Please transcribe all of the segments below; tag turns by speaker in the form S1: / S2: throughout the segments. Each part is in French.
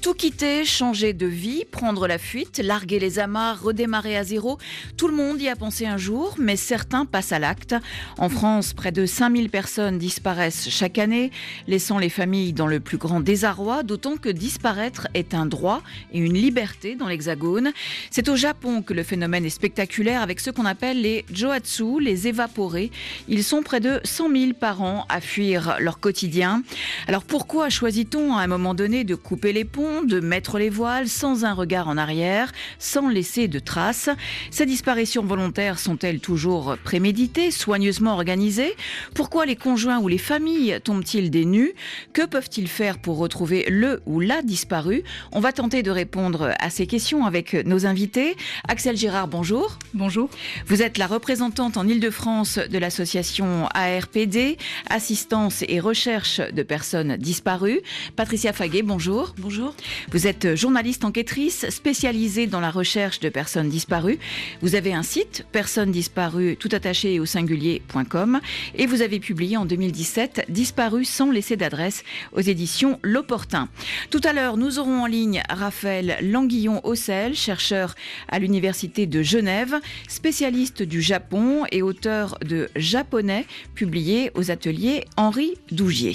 S1: Tout quitter, changer de vie, prendre la fuite, larguer les amarres, redémarrer à zéro, tout le monde y a pensé un jour, mais certains passent à l'acte. En France, près de 5000 personnes disparaissent chaque année, laissant les familles dans le plus grand désarroi, d'autant que disparaître est un droit et une liberté dans l'Hexagone. C'est au Japon que le phénomène est spectaculaire avec ce qu'on appelle les Joatsu, les évaporés. Ils sont près de 100 000 par an à fuir leur quotidien. Alors pourquoi choisit-on à un moment donné de couper les ponts, de mettre les voiles sans un regard en arrière, sans laisser de traces Ces disparitions volontaires sont-elles toujours préméditées, soigneusement organisées? Pourquoi les conjoints ou les familles tombent-ils des nus Que peuvent-ils faire pour retrouver le ou la disparu? On va tenter de répondre à ces questions avec nos invités. Axel Girard, bonjour.
S2: Bonjour.
S1: Vous êtes la représentante en Ile-de-France de l'association ARPD, Assistance et Recherche de personnes disparues. Patricia Faguet, bonjour.
S2: Bonjour.
S1: Vous êtes journaliste enquêtrice spécialisée dans la recherche de personnes disparues. Vous avez un site, personnes disparues tout attaché au singulier.com et vous avez publié en 2017 Disparues sans laisser d'adresse aux éditions L'Opportun. Tout à l'heure, nous aurons en ligne Raphaël Languillon-Ossel, chercheur à l'Université de Genève, spécialiste du Japon et auteur de Japonais, publié aux ateliers Henri Dougier.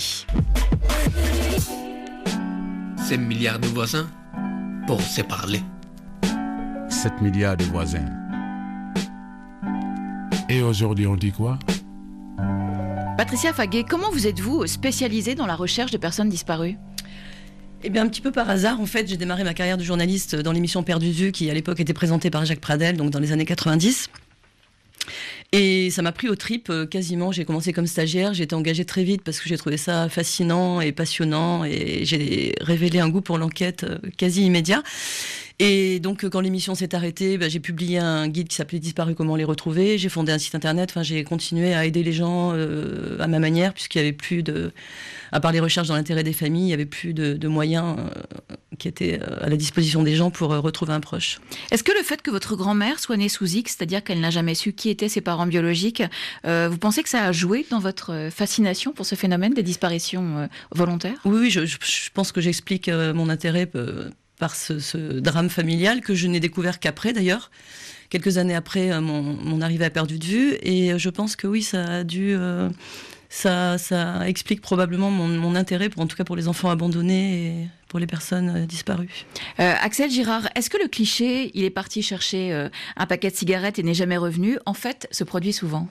S3: 7 milliards de voisins pour se parler.
S4: 7 milliards de voisins. Et aujourd'hui, on dit quoi?
S1: Patricia Faguet, comment vous êtes-vous spécialisée dans la recherche de personnes disparues?
S2: Eh bien, un petit peu par hasard, en fait, j'ai démarré ma carrière de journaliste dans l'émission Père du qui à l'époque était présentée par Jacques Pradel, donc dans les années 90. Et ça m'a pris au trip euh, quasiment. J'ai commencé comme stagiaire, j'ai été engagée très vite parce que j'ai trouvé ça fascinant et passionnant et j'ai révélé un goût pour l'enquête euh, quasi immédiat. Et donc, quand l'émission s'est arrêtée, bah, j'ai publié un guide qui s'appelait Disparu, comment les retrouver. J'ai fondé un site internet. Enfin, j'ai continué à aider les gens euh, à ma manière, puisqu'il n'y avait plus de, à part les recherches dans l'intérêt des familles, il n'y avait plus de, moyens euh, qui étaient euh, à la disposition des gens pour retrouver un proche.
S1: Est-ce que le fait que votre grand-mère soit née sous X, c'est-à-dire qu'elle n'a jamais su qui étaient ses parents biologiques, vous pensez que ça a joué dans votre fascination pour ce phénomène des disparitions volontaires?
S2: Oui, oui, je, je, pense que j'explique mon intérêt par ce, drame familial que je n'ai découvert qu'après d'ailleurs, quelques années après euh, mon, arrivée à perdu de vue. Et euh, je pense que oui, ça a dû, euh, ça, explique probablement mon, intérêt, pour, en tout cas pour les enfants abandonnés et pour les personnes disparues.
S1: Axel Girard, est-ce que le cliché, il est parti chercher un paquet de cigarettes et n'est jamais revenu, en fait, se produit souvent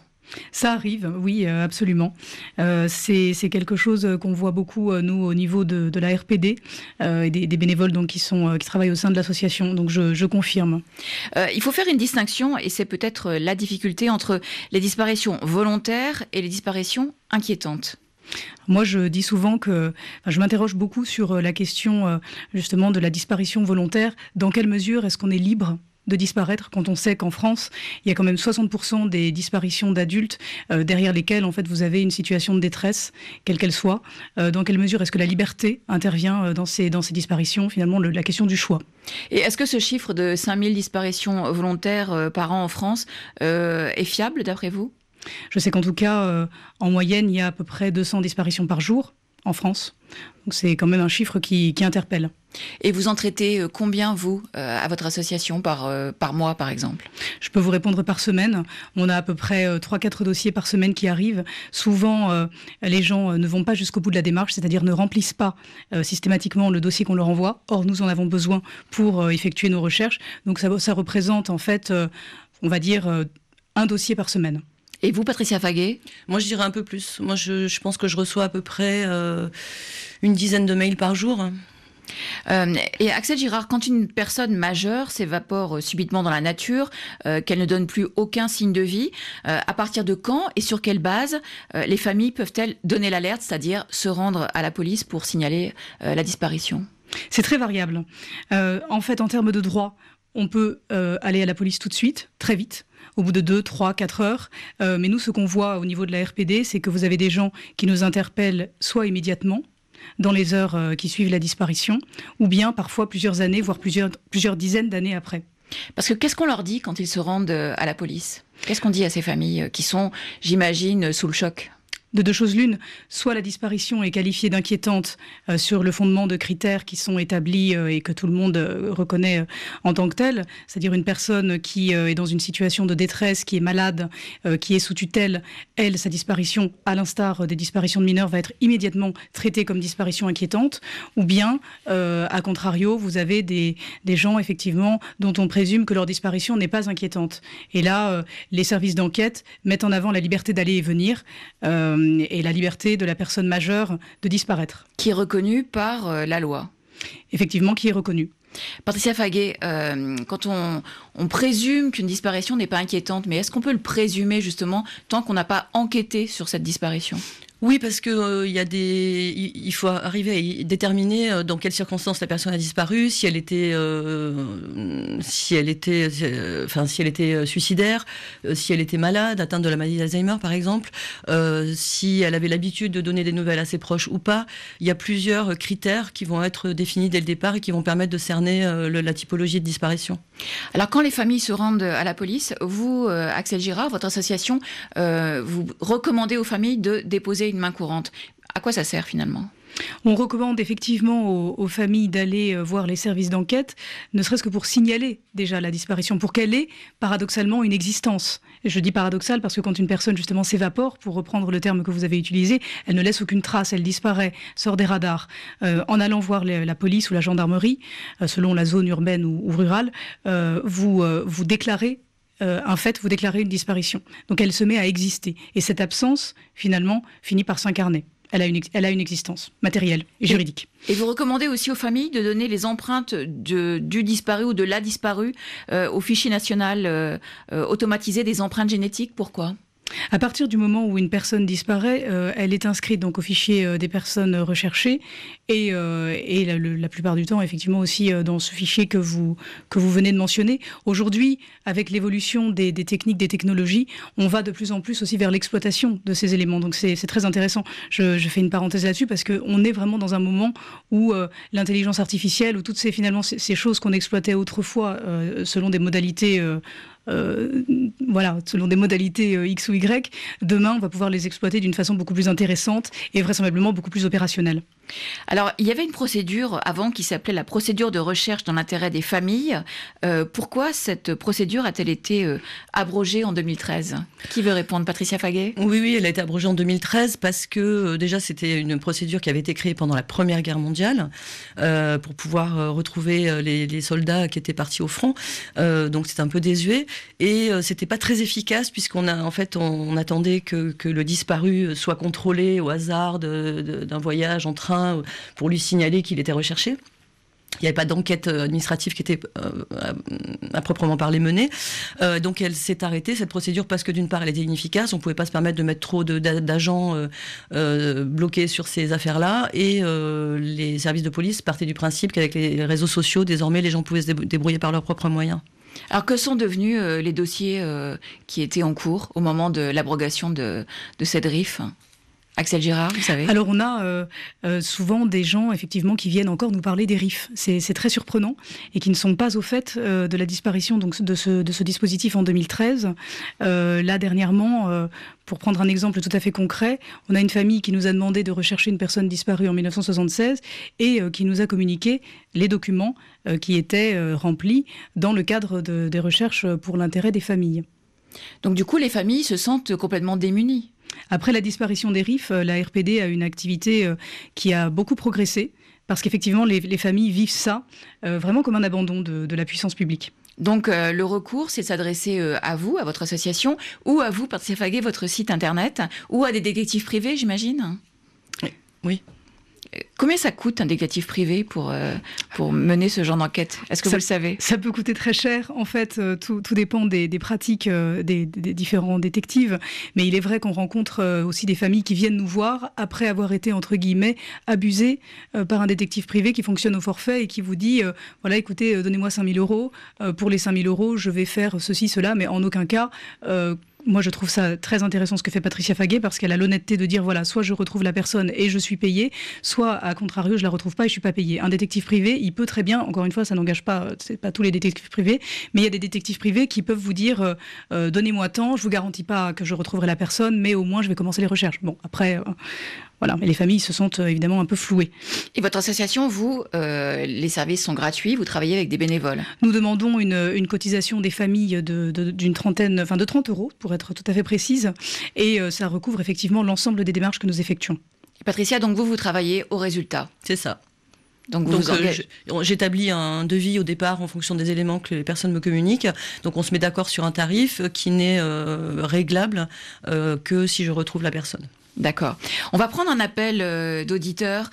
S5: ça arrive, oui, euh, absolument. Euh, c'est quelque chose qu'on voit beaucoup, euh, nous, au niveau de, la RPD et des, bénévoles donc, qui, sont, qui travaillent au sein de l'association. Donc, je, je confirme.
S1: il faut faire une distinction, et c'est peut-être la difficulté entre les disparitions volontaires et les disparitions inquiétantes.
S5: Moi, je dis souvent que je m'interroge beaucoup sur la question justement de la disparition volontaire. Dans quelle mesure est-ce qu'on est libre de disparaître quand on sait qu'en France, il y a quand même 60% des disparitions d'adultes euh, derrière lesquelles en fait vous avez une situation de détresse, quelle qu'elle soit. Euh, dans quelle mesure est-ce que la liberté intervient euh, dans ces dans ces disparitions Finalement, la question du choix?
S1: Et est-ce que ce chiffre de 5000 disparitions volontaires par an en France est fiable d'après vous?
S5: Je sais qu'en tout cas, en moyenne, il y a à peu près 200 disparitions par jour en France. Donc c'est quand même un chiffre qui, interpelle.
S1: Et vous en traitez euh, combien, vous, euh, à votre association, par, euh, par mois, par exemple?
S5: Je peux vous répondre par semaine. On a à peu près 3-4 dossiers par semaine qui arrivent. Souvent, les gens ne vont pas jusqu'au bout de la démarche, c'est-à-dire ne remplissent pas systématiquement le dossier qu'on leur envoie. Or, nous en avons besoin pour effectuer nos recherches. Donc ça, ça représente, en fait, on va dire, un dossier par semaine.
S1: Et vous, Patricia Faguet?
S2: Moi, je dirais un peu plus. Moi, je, pense que je reçois à peu près euh, une dizaine de mails par jour.
S1: Euh, et Axel Girard, quand une personne majeure s'évapore euh, subitement dans la nature, qu'elle ne donne plus aucun signe de vie, à partir de quand et sur quelle base les familles peuvent-elles donner l'alerte, c'est-à-dire se rendre à la police pour signaler la disparition?
S5: C'est très variable. en fait, en termes de droit, on peut aller à la police tout de suite, très vite au bout de 2, 3, 4 heures. Euh, mais nous, ce qu'on voit au niveau de la RPD, c'est que vous avez des gens qui nous interpellent soit immédiatement, dans les heures euh, qui suivent la disparition, ou bien parfois plusieurs années, voire plusieurs, dizaines d'années après.
S1: Parce que qu'est-ce qu'on leur dit quand ils se rendent euh, à la police? Qu'est-ce qu'on dit à ces familles qui sont, j'imagine, sous le choc?
S5: De deux choses l'une, soit la disparition est qualifiée d'inquiétante euh, sur le fondement de critères qui sont établis euh, et que tout le monde euh, reconnaît en tant que tel, c'est-à-dire une personne qui est dans une situation de détresse, qui est malade, qui est sous tutelle, elle, sa disparition, à l'instar des disparitions de mineurs, va être immédiatement traitée comme disparition inquiétante, ou bien, à contrario, vous avez des, des gens, effectivement, dont on présume que leur disparition n'est pas inquiétante. Et là, les services d'enquête mettent en avant la liberté d'aller et venir. Euh, et la liberté de la personne majeure de disparaître.
S1: Qui est reconnue par euh, la loi.
S5: Effectivement, qui est reconnue.
S1: Patricia Faguet, euh, quand on, on présume qu'une disparition n'est pas inquiétante, mais est-ce qu'on peut le présumer justement tant qu'on n'a pas enquêté sur cette disparition?
S2: Oui, parce que euh, y a des, il faut arriver à déterminer euh, dans quelles circonstances la personne a disparu, si elle était, euh, si elle était, enfin si elle était suicidaire, si elle était malade, atteinte de la maladie d'Alzheimer par exemple, si elle avait l'habitude de donner des nouvelles à ses proches ou pas. Il y a plusieurs critères qui vont être définis dès le départ et qui vont permettre de cerner la typologie de disparition.
S1: Alors quand les familles se rendent à la police, vous, Axel Girard, votre association, vous recommandez aux familles de déposer une main courante. À quoi ça sert finalement?
S5: On recommande effectivement aux, familles d'aller euh, voir les services d'enquête, ne serait-ce que pour signaler déjà la disparition, pour qu'elle ait paradoxalement une existence. je dis paradoxal parce que quand une personne justement s'évapore, pour reprendre le terme que vous avez utilisé, elle ne laisse aucune trace, elle disparaît, sort des radars. Euh, en allant voir la police ou la gendarmerie, euh, selon la zone urbaine ou, rurale, vous, vous déclarez un fait, vous déclarez une disparition. Donc elle se met à exister. Et cette absence, finalement, finit par s'incarner. Elle a, une, elle a une existence matérielle et juridique.
S1: Et vous recommandez aussi aux familles de donner les empreintes de, du disparu ou de la disparue euh, au fichier national euh, euh, automatisé des empreintes génétiques? Pourquoi?
S5: À partir du moment où une personne disparaît, euh, elle est inscrite donc au fichier euh, des personnes recherchées et, euh, et la, plupart du temps effectivement aussi dans ce fichier que vous que vous venez de mentionner. Aujourd'hui, avec l'évolution des, techniques, des technologies, on va de plus en plus aussi vers l'exploitation de ces éléments. Donc c'est très intéressant. Je, fais une parenthèse là-dessus parce qu'on est vraiment dans un moment où l'intelligence artificielle, ou toutes ces finalement ces choses qu'on exploitait autrefois selon des modalités euh, voilà, selon des modalités euh, X ou Y, demain, on va pouvoir les exploiter d'une façon beaucoup plus intéressante et vraisemblablement beaucoup plus opérationnelle.
S1: Alors, il y avait une procédure avant qui s'appelait la procédure de recherche dans l'intérêt des familles. Euh, pourquoi cette procédure a-t-elle été euh, abrogée en 2013 Qui veut répondre? Patricia Faguet?
S2: Oui, oui, elle a été abrogée en 2013 parce que euh, déjà c'était une procédure qui avait été créée pendant la Première Guerre mondiale pour pouvoir retrouver les, soldats qui étaient partis au front. donc c'était un peu désuet et c'était pas très efficace puisqu'on a en fait on, attendait que, que, le disparu soit contrôlé au hasard d'un voyage en train pour lui signaler qu'il était recherché. Il n'y avait pas d'enquête euh, administrative qui était euh, à, proprement parler menée. Euh, donc elle s'est arrêtée, cette procédure, parce que d'une part, elle était inefficace. On ne pouvait pas se permettre de mettre trop d'agents bloqués sur ces affaires-là. Et les services de police partaient du principe qu'avec les réseaux sociaux, désormais, les gens pouvaient se débrouiller par leurs propres moyens.
S1: Alors que sont devenus les dossiers qui étaient en cours au moment de l'abrogation de, de cette RIF Axel Girard, vous savez
S5: Alors on a euh, euh, souvent des gens effectivement qui viennent encore nous parler des RIF. C'est très surprenant et qui ne sont pas au fait euh, de la disparition donc, de, ce, de ce dispositif en 2013. là dernièrement, pour prendre un exemple tout à fait concret, on a une famille qui nous a demandé de rechercher une personne disparue en 1976 et qui nous a communiqué les documents qui étaient remplis dans le cadre de, des recherches pour l'intérêt des familles.
S1: Donc du coup, les familles se sentent complètement démunies.
S5: Après la disparition des RIF, euh, la RPD a une activité euh, qui a beaucoup progressé parce qu'effectivement, les, familles vivent ça euh, vraiment comme un abandon de, la puissance publique.
S1: Donc le recours, c'est de s'adresser à vous, à votre association, ou à vous, Faguet, votre site internet, ou à des détectives privés, j'imagine?
S2: Oui.
S1: Combien ça coûte un détective privé pour, euh, pour mener ce genre d'enquête? Est-ce que vous le savez?
S5: Ça peut coûter très cher. En fait, euh, tout, tout dépend des, des pratiques euh, des, des, différents détectives. Mais il est vrai qu'on rencontre aussi des familles qui viennent nous voir après avoir été, entre guillemets, abusées par un détective privé qui fonctionne au forfait et qui vous dit voilà, écoutez, donnez-moi 5000 euros. pour les 5000 euros, je vais faire ceci, cela, mais en aucun cas moi je trouve ça très intéressant ce que fait Patricia Faguet parce qu'elle a l'honnêteté de dire voilà, soit je retrouve la personne et je suis payé, soit à contrario je la retrouve pas et je suis pas payé. Un détective privé, il peut très bien, encore une fois, ça n'engage pas, c'est pas tous les détectives privés, mais il y a des détectives privés qui peuvent vous dire euh, euh, donnez-moi tant, je vous garantis pas que je retrouverai la personne, mais au moins je vais commencer les recherches. Bon, après, euh, voilà, mais les familles se sentent évidemment un peu flouées.
S1: Et votre association, vous, les services sont gratuits, vous travaillez avec des bénévoles?
S5: Nous demandons une, cotisation des familles d'une trentaine, enfin de 30 euros pour être tout à fait précise, et ça recouvre effectivement l'ensemble des démarches que nous effectuons.
S1: Patricia, donc vous, vous travaillez au résultat
S2: C'est ça. Donc, euh, j'établis un devis au départ en fonction des éléments que les personnes me communiquent. Donc on se met d'accord sur un tarif qui n'est euh, réglable euh, que si je retrouve la personne.
S1: D'accord. On va prendre un appel d'auditeur.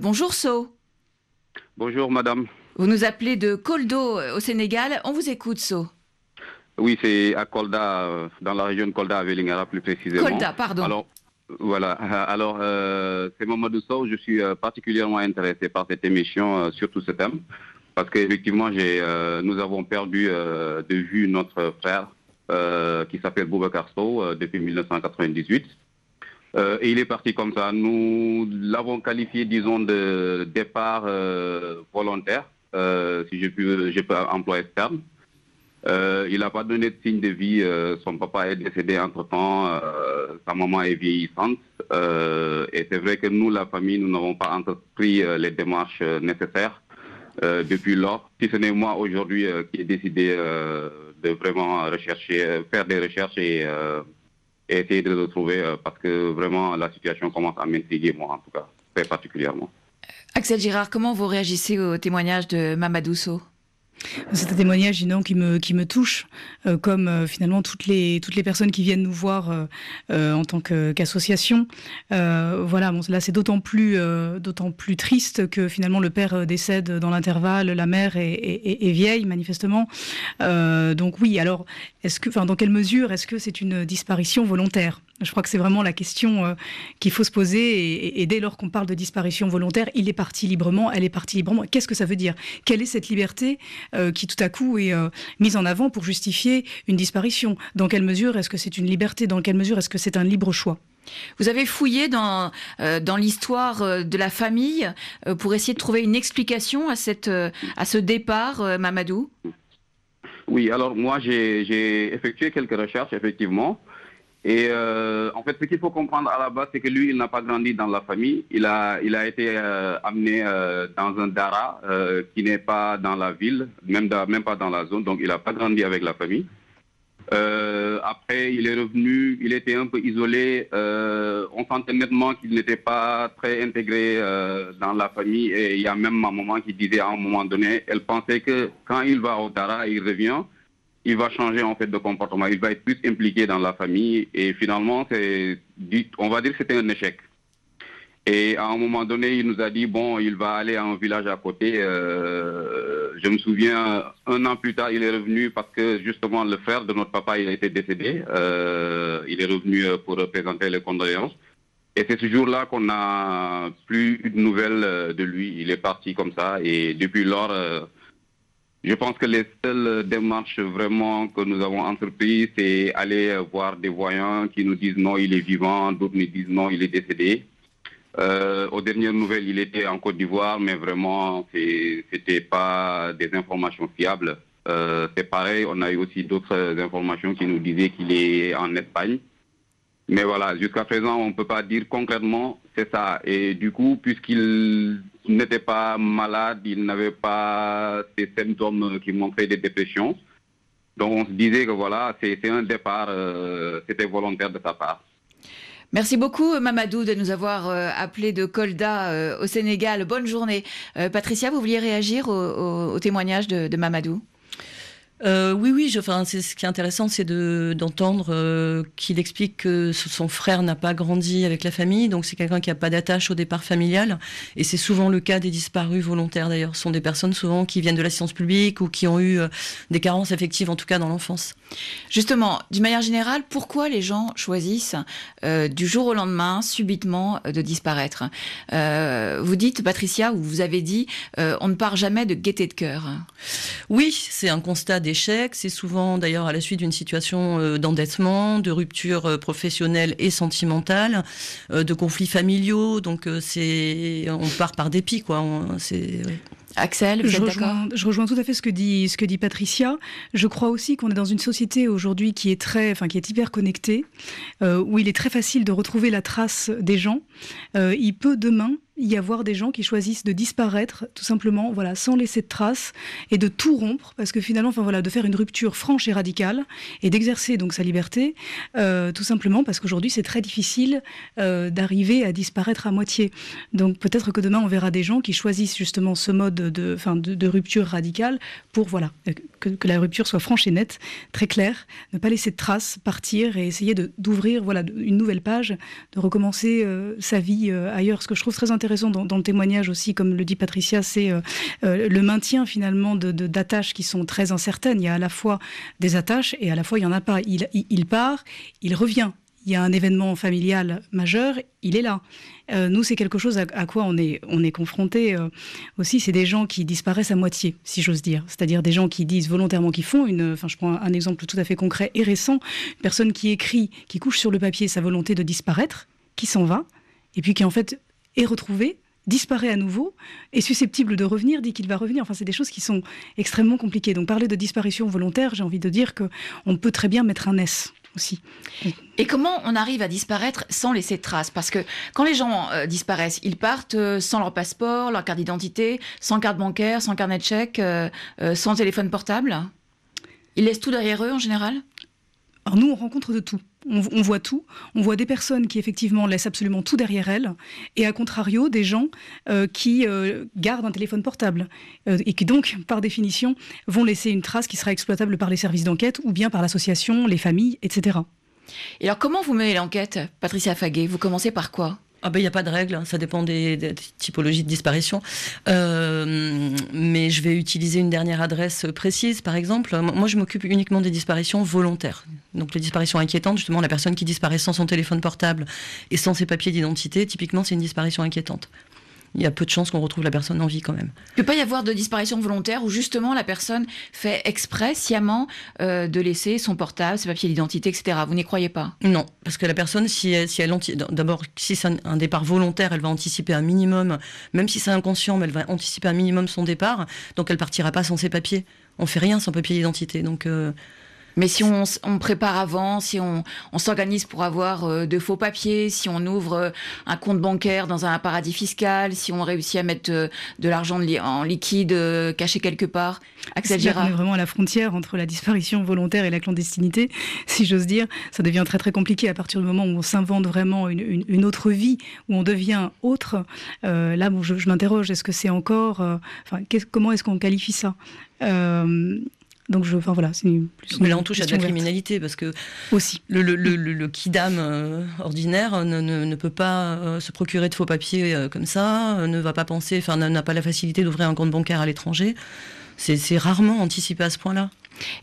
S1: bonjour So.
S6: Bonjour madame.
S1: Vous nous appelez de Koldo au Sénégal. On vous écoute So.
S6: Oui, c'est à Kolda, dans la région de Kolda à Vélingara plus précisément.
S1: Kolda, pardon.
S6: Voilà. Alors, euh, c'est Mamadou Sow. Je suis euh, particulièrement intéressé par cette émission, euh, surtout ce thème, parce qu'effectivement, nous avons perdu de vue notre frère qui s'appelle Boubacar Sow depuis 1998. Et il est parti comme ça. Nous l'avons qualifié, disons, de départ volontaire, si je peux, employer ce terme. Euh, il n'a pas donné de signe de vie. Euh, son papa est décédé entre-temps. Euh, sa maman est vieillissante. et c'est vrai que nous, la famille, nous n'avons pas entrepris les démarches nécessaires depuis lors. Si ce n'est moi aujourd'hui qui ai décidé de vraiment faire des recherches et, essayer de le retrouver parce que vraiment la situation commence à m'intriguer, moi en tout cas, très particulièrement.
S1: Axel Girard, comment vous réagissez au témoignage de Mamadou Sow?
S5: C'est un témoignage qui me, qui me touche, euh, comme euh, finalement toutes les, personnes qui viennent nous voir euh, en tant qu'association. voilà, bon, là c'est d'autant plus, triste que finalement le père décède dans l'intervalle, la mère est, vieille manifestement. donc oui, alors que, dans quelle mesure est-ce que c'est une disparition volontaire? Je crois que c'est vraiment la question qu'il faut se poser. Et, dès lors qu'on parle de disparition volontaire, il est parti librement, elle est partie librement. Qu'est-ce que ça veut dire? Quelle est cette liberté euh, qui tout à coup est euh, mise en avant pour justifier une disparition. Dans quelle mesure est-ce que c'est une liberté? Dans quelle mesure est-ce que c'est un libre choix?
S1: Vous avez fouillé dans, dans l'histoire de la famille pour essayer de trouver une explication à, cette, à ce départ, Mamadou?
S6: Oui, alors moi j'ai effectué quelques recherches, effectivement. Et euh, en fait, ce qu'il faut comprendre à la base, c'est que lui, il n'a pas grandi dans la famille. Il a, il a été euh, amené euh, dans un dara qui n'est pas dans la ville, même, même pas dans la zone. Donc, il n'a pas grandi avec la famille. après, il est revenu, il était un peu isolé. on sentait nettement qu'il n'était pas très intégré dans la famille. Et il y a même ma maman qui disait à un moment donné, elle pensait que quand il va au dara, il revient il va changer en fait de comportement, il va être plus impliqué dans la famille et finalement, c'est, on va dire c'était un échec. Et à un moment donné, il nous a dit, bon, il va aller à un village à côté. Euh, je me souviens, un an plus tard, il est revenu parce que justement, le frère de notre papa, il été décédé. Euh, il est revenu pour présenter les condoléances. Et c'est ce jour-là qu'on n'a plus eu de nouvelles de lui. Il est parti comme ça. Et depuis lors, je pense que les seules démarches vraiment que nous avons entreprises, c'est aller voir des voyants qui nous disent non, il est vivant, d'autres nous disent non, il est décédé. Euh, aux dernières nouvelles, il était en Côte d'Ivoire, mais vraiment, c'était pas des informations fiables. Euh, c'est pareil, on a eu aussi d'autres informations qui nous disaient qu'il est en Espagne. Mais voilà, jusqu'à présent, on ne peut pas dire concrètement c'est ça. Et du coup, puisqu'il n'était pas malade, il n'avait pas ces symptômes qui montraient des dépressions. Donc on se disait que voilà, c'est un départ, euh, c'était volontaire de sa part.
S1: Merci beaucoup Mamadou de nous avoir euh, appelé de Kolda euh, au Sénégal. Bonne journée. Patricia, vous vouliez réagir au, témoignage de Mamadou?
S2: Euh, oui, oui. enfin, c'est ce qui est intéressant, c'est de d'entendre euh, qu'il explique que son frère n'a pas grandi avec la famille, donc c'est quelqu'un qui n'a pas d'attache au départ familial. Et c'est souvent le cas des disparus volontaires. D'ailleurs, ce sont des personnes souvent qui viennent de la science publique ou qui ont eu euh, des carences affectives, en tout cas dans l'enfance.
S1: Justement, d'une manière générale, pourquoi les gens choisissent du jour au lendemain, subitement, de disparaître? Vous dites, Patricia, ou vous avez dit, on ne part jamais de gaieté de cœur.
S2: Oui, c'est un constat C'est souvent d'ailleurs à la suite d'une situation euh, d'endettement, de rupture euh, professionnelle et sentimentale, euh, de conflits familiaux. Donc c'est, on part par dépit, quoi. C'est
S1: Axel, vous
S5: je,
S1: êtes
S5: rejoins, je rejoins tout à fait ce que dit ce que dit Patricia. Je crois aussi qu'on est dans une société aujourd'hui qui est très, enfin qui est hyper connectée, où il est très facile de retrouver la trace des gens. il peut demain y avoir des gens qui choisissent de disparaître, tout simplement, voilà, sans laisser de traces et de tout rompre, parce que finalement, enfin voilà, de faire une rupture franche et radicale et d'exercer donc sa liberté, euh, tout simplement parce qu'aujourd'hui c'est très difficile euh, d'arriver à disparaître à moitié. Donc peut-être que demain on verra des gens qui choisissent justement ce mode de, enfin, de, rupture radicale pour voilà que, que, la rupture soit franche et nette, très claire, ne pas laisser de traces, partir et essayer d'ouvrir voilà une nouvelle page, de recommencer euh, sa vie ailleurs. Ce que je trouve très intéressant dans, le témoignage aussi, comme le dit Patricia, c'est euh, euh, le maintien finalement de, d'attaches qui sont très incertaines. Il y a à la fois des attaches et à la fois il y en a pas. Il, il, part, il revient. Il y a un événement familial majeur, il est là. Euh, nous, c'est quelque chose à, quoi on est, on est confronté aussi. C'est des gens qui disparaissent à moitié, si j'ose dire. C'est-à-dire des gens qui disent volontairement qu'ils font une. Enfin, je prends un exemple tout à fait concret et récent. Une personne qui écrit, qui couche sur le papier sa volonté de disparaître, qui s'en va, et puis qui en fait est retrouvé, disparaît à nouveau, est susceptible de revenir, dit qu'il va revenir. Enfin, c'est des choses qui sont extrêmement compliquées. Donc, parler de disparition volontaire, j'ai envie de dire qu'on peut très bien mettre un S aussi.
S1: Et comment on arrive à disparaître sans laisser de traces? Parce que quand les gens euh, disparaissent, ils partent euh, sans leur passeport, leur carte d'identité, sans carte bancaire, sans carnet de chèque, euh, sans téléphone portable? Ils laissent tout derrière eux en général?
S5: Alors nous, on rencontre de tout. On, voit tout. On voit des personnes qui effectivement laissent absolument tout derrière elles, et à contrario, des gens euh, qui euh, gardent un téléphone portable euh, et qui donc, par définition, vont laisser une trace qui sera exploitable par les services d'enquête ou bien par l'association, les familles, etc.
S1: Et alors, comment vous menez l'enquête, Patricia Faguet? Vous commencez par quoi?
S2: Ah ben il n'y a pas de règle, hein. ça dépend des, typologies de disparition. Euh, mais je vais utiliser une dernière adresse précise, par exemple. Moi, je m'occupe uniquement des disparitions volontaires. Donc les disparitions inquiétantes, justement, la personne qui disparaît sans son téléphone portable et sans ses papiers d'identité, typiquement, c'est une disparition inquiétante il y a peu de chances qu'on retrouve la personne en vie quand même.
S1: Il ne peut pas y avoir de disparition volontaire où justement la personne fait exprès, sciemment, euh, de laisser son portable, ses papiers d'identité, etc. Vous n'y croyez pas?
S2: Non, parce que la personne, si elle, si elle d'abord, si c'est un, départ volontaire, elle va anticiper un minimum, même si c'est inconscient, mais elle va anticiper un minimum son départ, donc elle partira pas sans ses papiers. On fait rien sans papier d'identité, donc. Euh,
S1: mais si on, on, prépare avant, si on, on s'organise pour avoir euh, de faux papiers, si on ouvre euh, un compte bancaire dans un paradis fiscal, si on réussit à mettre euh, de l'argent en liquide caché quelque part,
S5: Axel Girard. On est vraiment à la frontière entre la disparition volontaire et la clandestinité, si j'ose dire. Ça devient très très compliqué à partir du moment où on s'invente vraiment une, une, une, autre vie, où on devient autre. là, bon, je, je m'interroge, est-ce que c'est encore... enfin, comment est-ce qu'on qualifie ça? Donc, je, enfin voilà, c'est
S2: Mais là, on touche à de la criminalité parce que
S5: aussi
S2: le, le, le, le kidam euh, ordinaire ne, ne, peut pas euh, se procurer de faux papiers euh, comme ça, ne va pas penser, enfin n'a pas la facilité d'ouvrir un compte bancaire à l'étranger. C'est rarement anticipé à ce point-là.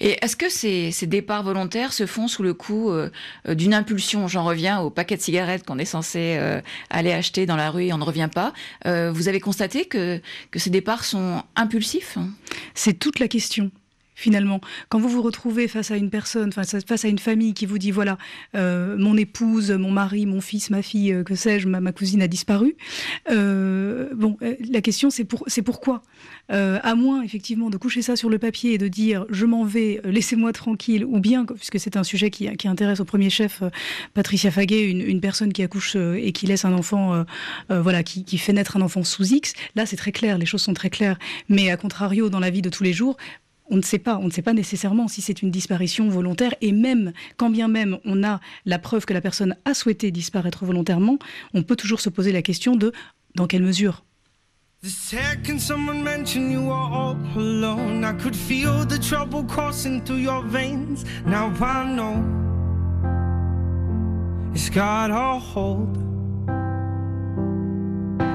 S1: Et est-ce que ces, ces, départs volontaires se font sous le coup d'une impulsion J'en reviens au paquet de cigarettes qu'on est censé aller acheter dans la rue et on ne revient pas. vous avez constaté que, que ces départs sont impulsifs?
S5: C'est toute la question finalement. Quand vous vous retrouvez face à une personne, face à une famille qui vous dit voilà, euh, mon épouse, mon mari, mon fils, ma fille, euh, que sais-je, ma, cousine a disparu. Euh, bon, la question c'est pour, c'est pourquoi. à moins effectivement de coucher ça sur le papier et de dire je m'en vais, laissez-moi tranquille, ou bien puisque c'est un sujet qui, intéresse au premier chef Patricia Faguet, une, personne qui accouche et qui laisse un enfant, voilà, qui, qui fait naître un enfant sous X. Là, c'est très clair, les choses sont très claires. Mais à contrario, dans la vie de tous les jours, on ne sait pas, on ne sait pas nécessairement si c'est une disparition volontaire et même quand bien même on a la preuve que la personne a souhaité disparaître volontairement, on peut toujours se poser la question de dans quelle mesure. Now I know it's got hold.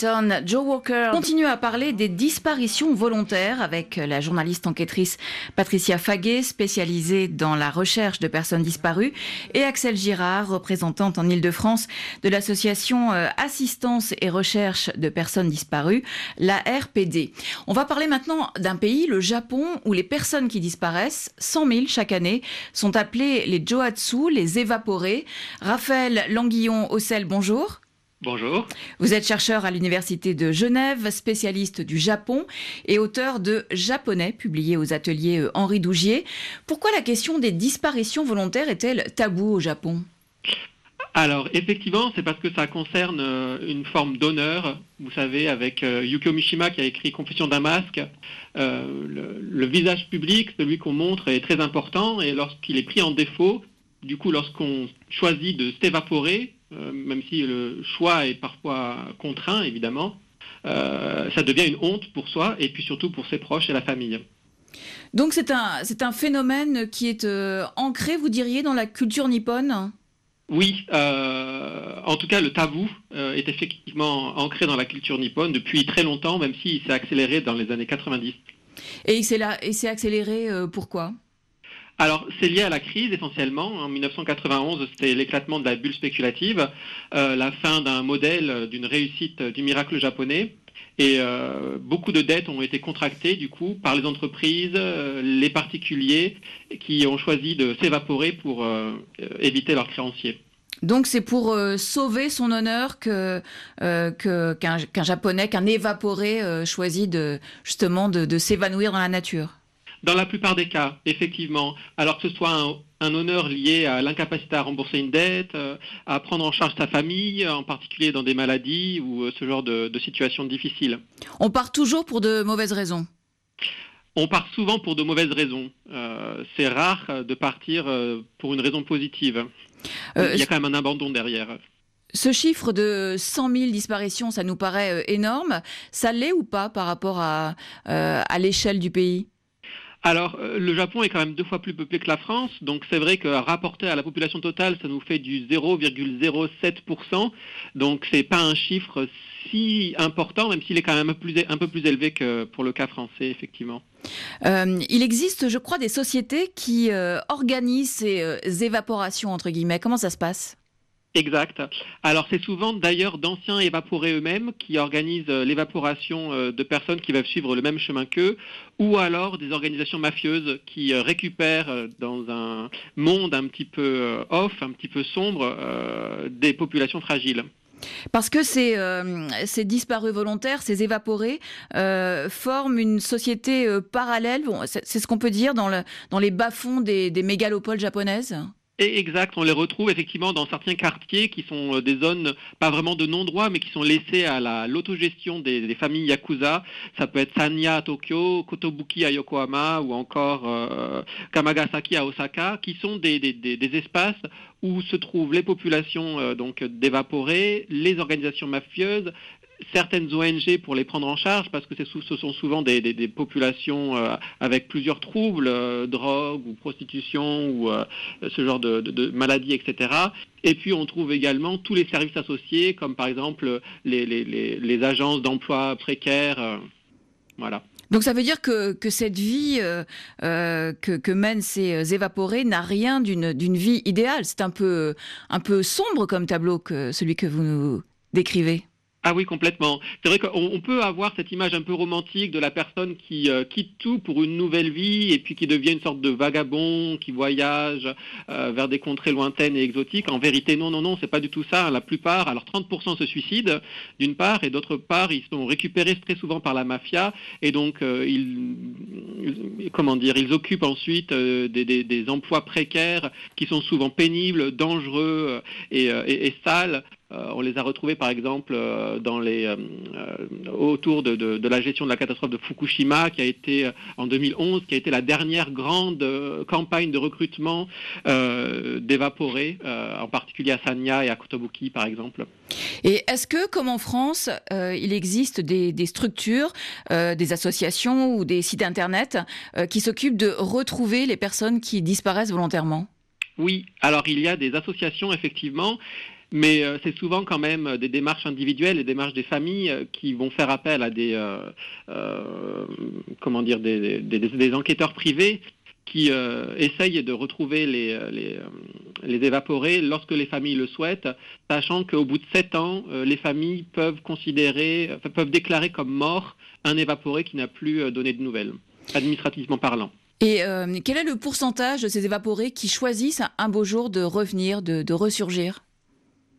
S1: Joe Walker continue à parler des disparitions volontaires avec la journaliste enquêtrice Patricia Faguet, spécialisée dans la recherche de personnes disparues, et Axel Girard, représentante en Ile-de-France de l'association euh, Assistance et Recherche de personnes disparues, la RPD. On va parler maintenant d'un pays, le Japon, où les personnes qui disparaissent, 100 000 chaque année, sont appelées les Joatsu, les évaporés. Raphaël Languillon-Ossel, bonjour.
S7: Bonjour.
S1: Vous êtes chercheur à l'Université de Genève, spécialiste du Japon et auteur de Japonais, publié aux ateliers euh, Henri Dougier. Pourquoi la question des disparitions volontaires est-elle taboue au Japon?
S7: Alors, effectivement, c'est parce que ça concerne euh, une forme d'honneur. Vous savez, avec euh, Yukio Mishima qui a écrit Confession d'un masque, euh, le, le visage public, celui qu'on montre, est très important. Et lorsqu'il est pris en défaut, du coup, lorsqu'on choisit de s'évaporer, même si le choix est parfois contraint, évidemment, euh, ça devient une honte pour soi et puis surtout pour ses proches et la famille.
S1: Donc c'est un, c'est un phénomène qui est euh, ancré, vous diriez, dans la culture nippone?
S7: Oui, euh, en tout cas, le tabou euh, est effectivement ancré dans la culture nippone depuis très longtemps, même s'il s'est accéléré dans les années 90.
S1: Et il s'est, là, et s'est accéléré, euh, pourquoi?
S7: Alors, c'est lié à la crise essentiellement. En 1991, c'était l'éclatement de la bulle spéculative, euh, la fin d'un modèle, d'une réussite du miracle japonais. Et euh, beaucoup de dettes ont été contractées du coup par les entreprises, euh, les particuliers qui ont choisi de s'évaporer pour éviter leurs créanciers.
S1: Donc c'est pour sauver son honneur que, qu'un, japonais, qu'un évaporé choisit justement de s'évanouir dans la nature.
S7: Dans la plupart des cas, effectivement, alors que ce soit un, un honneur lié à l'incapacité à rembourser une dette, euh, à prendre en charge sa famille, en particulier dans des maladies ou euh, ce genre de, de situations difficiles.
S1: On part toujours pour de mauvaises raisons.
S7: On part souvent pour de mauvaises raisons. Euh, c'est rare de partir pour une raison positive.
S1: Euh,
S7: Il y a quand même un abandon derrière.
S1: Ce chiffre de 100 000 disparitions, ça nous paraît énorme. Ça l'est ou pas par rapport à, euh, à l'échelle du pays?
S7: Alors, euh, le Japon est quand même deux fois plus peuplé que la France, donc c'est vrai que rapporté à la population totale, ça nous fait du 0,07%, donc c'est pas un chiffre si important, même s'il est quand même un peu plus, élevé que pour le cas français, effectivement.
S1: Euh, il existe, je crois, des sociétés qui euh, organisent ces évaporations, entre guillemets. Comment ça se passe?
S7: Exact. Alors c'est souvent d'ailleurs d'anciens évaporés eux-mêmes qui organisent euh, l'évaporation euh, de personnes qui veulent suivre le même chemin qu'eux, ou alors des organisations mafieuses qui euh, récupèrent dans un monde un petit peu off, un petit peu sombre, des populations fragiles.
S1: Parce que ces, disparus volontaires, ces évaporés, forment une société parallèle. C'est ce qu'on peut dire dans, le, dans les bas-fonds des mégalopoles japonaises?
S7: Et exact, on les retrouve effectivement dans certains quartiers qui sont euh, des zones pas vraiment de non-droit, mais qui sont laissées à la- l'autogestion des, familles yakuza. Ça peut être Sanya à Tokyo, Kotobuki à Yokohama ou encore euh, Kamagasaki à Osaka, qui sont des espaces où se trouvent les populations euh, donc d'évaporés, les organisations mafieuses, certaines ONG pour les prendre en charge parce que ce sont souvent des, populations euh, avec plusieurs troubles, euh, drogue ou prostitution ou euh, ce genre de, maladies, etc. Et puis on trouve également tous les services associés comme par exemple les, agences d'emploi précaires. voilà.
S1: Donc ça veut dire que, cette vie que, mènent ces évaporés n'a rien d'une d'une vie idéale. C'est un peu, un peu sombre comme tableau que celui que vous nous décrivez.
S7: Ah oui, complètement. C'est vrai qu'on on peut avoir cette image un peu romantique de la personne qui euh, quitte tout pour une nouvelle vie et puis qui devient une sorte de vagabond, qui voyage euh, vers des contrées lointaines et exotiques. En vérité, non, non, non, c'est pas du tout ça. La plupart, alors 30% se suicident d'une part et d'autre part, ils sont récupérés très souvent par la mafia et donc euh, ils, comment dire, ils occupent ensuite des, emplois précaires qui sont souvent pénibles, dangereux et sales. Euh, on les a retrouvés par exemple euh, dans les, euh, autour de, de- de la gestion de la catastrophe de Fukushima qui a été en 2011, qui a été la dernière grande campagne de recrutement d'évaporés, en particulier à Sanya et à Kotobuki par exemple.
S1: Et est-ce que, comme en France, euh, il existe des, des structures, euh, des associations ou des sites internet euh, qui s'occupent de retrouver les personnes qui disparaissent volontairement?
S7: Oui, alors il y a des associations effectivement, mais euh, c'est souvent quand même euh, des démarches individuelles des démarches des familles euh, qui vont faire appel à des, comment dire, des, enquêteurs privés qui essayent de retrouver les, évaporés lorsque les familles le souhaitent, sachant qu'au bout de sept ans, les familles peuvent considérer, peuvent déclarer comme mort un évaporé qui n'a plus donné de nouvelles, administrativement parlant.
S1: Et quel est le pourcentage de ces évaporés qui choisissent un beau jour de revenir, de, ressurgir?